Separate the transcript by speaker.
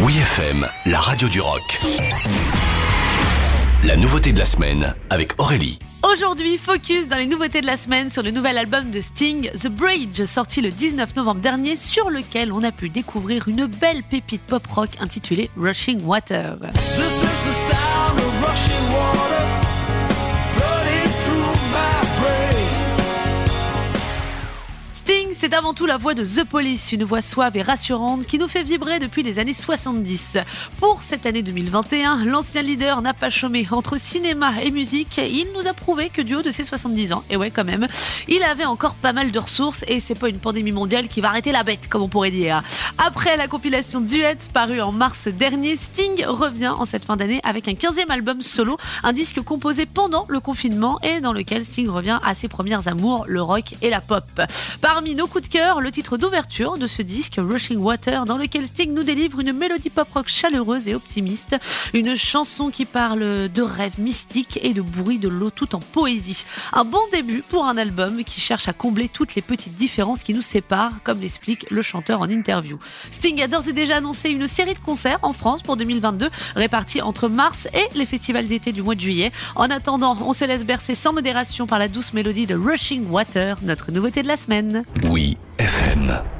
Speaker 1: Oui FM, la radio du rock. La nouveauté de la semaine avec Aurélie.
Speaker 2: Aujourd'hui, focus dans les nouveautés de la semaine sur le nouvel album de Sting, The Bridge, sorti le 19 novembre dernier, sur lequel on a pu découvrir une belle pépite pop rock intitulée Rushing Water.
Speaker 3: The
Speaker 2: c'est avant tout la voix de The Police, une voix suave et rassurante qui nous fait vibrer depuis les années 70. Pour cette année 2021, l'ancien leader n'a pas chômé entre cinéma et musique. Il nous a prouvé que du haut de ses 70 ans, et ouais quand même, il avait encore pas mal de ressources et c'est pas une pandémie mondiale qui va arrêter la bête, comme on pourrait dire. Après la compilation Duet parue en mars dernier, Sting revient en cette fin d'année avec un 15e album solo, un disque composé pendant le confinement et dans lequel Sting revient à ses premières amours, le rock et la pop. Parmi nos coups de cœur, le titre d'ouverture de ce disque, Rushing Water, dans lequel Sting nous délivre une mélodie pop rock chaleureuse et optimiste, une chanson qui parle de rêves mystiques et de bruit de l'eau tout en poésie. Un bon début pour un album qui cherche à combler toutes les petites différences qui nous séparent, comme l'explique le chanteur en interview. Sting a d'ores et déjà annoncé une série de concerts en France pour 2022, répartis entre mars et les festivals d'été du mois de juillet. En attendant, on se laisse bercer sans modération par la douce mélodie de Rushing Water, notre nouveauté de la semaine.
Speaker 1: Oui FM.